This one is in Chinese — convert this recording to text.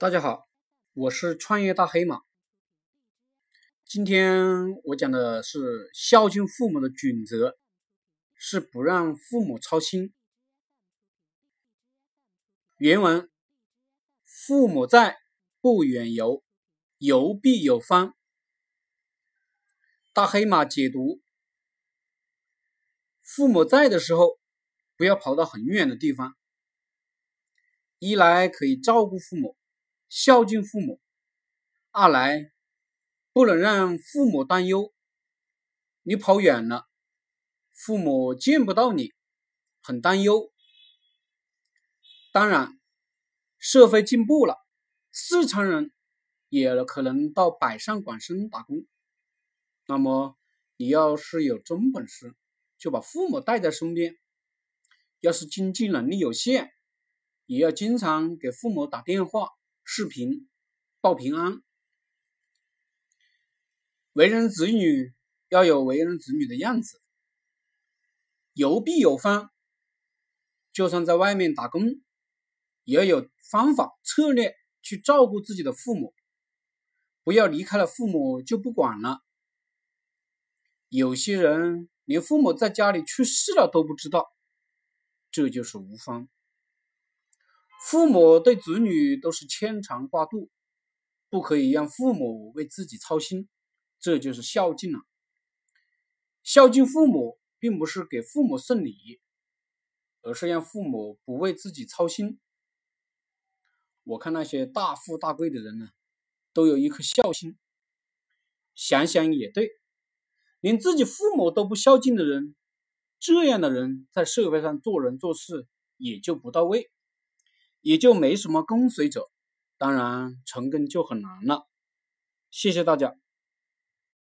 大家好，我是创业大黑马。今天我讲的是孝敬父母的准则，是不让父母操心。原文：父母在，不远游，游必有方。大黑马解读：父母在的时候，不要跑到很远的地方，一来可以照顾父母。孝敬父母，二来不能让父母担忧。你跑远了，父母见不到你，很担忧。当然，社会进步了，四川人也可能到北上广深打工。那么，你要是有真本事，就把父母带在身边；要是经济能力有限，也要经常给父母打电话。视频报平安，为人子女要有为人子女的样子，有必有方。就算在外面打工，也要有方法策略去照顾自己的父母，不要离开了父母就不管了。有些人连父母在家里去世了都不知道，这就是无方。父母对子女都是牵肠挂肚，不可以让父母为自己操心，这就是孝敬了。孝敬父母，并不是给父母送礼，而是让父母不为自己操心。我看那些大富大贵的人呢，都有一颗孝心。想想也对，连自己父母都不孝敬的人，这样的人在社会上做人做事也就不到位。也就没什么跟随者，当然成功就很难了。谢谢大家。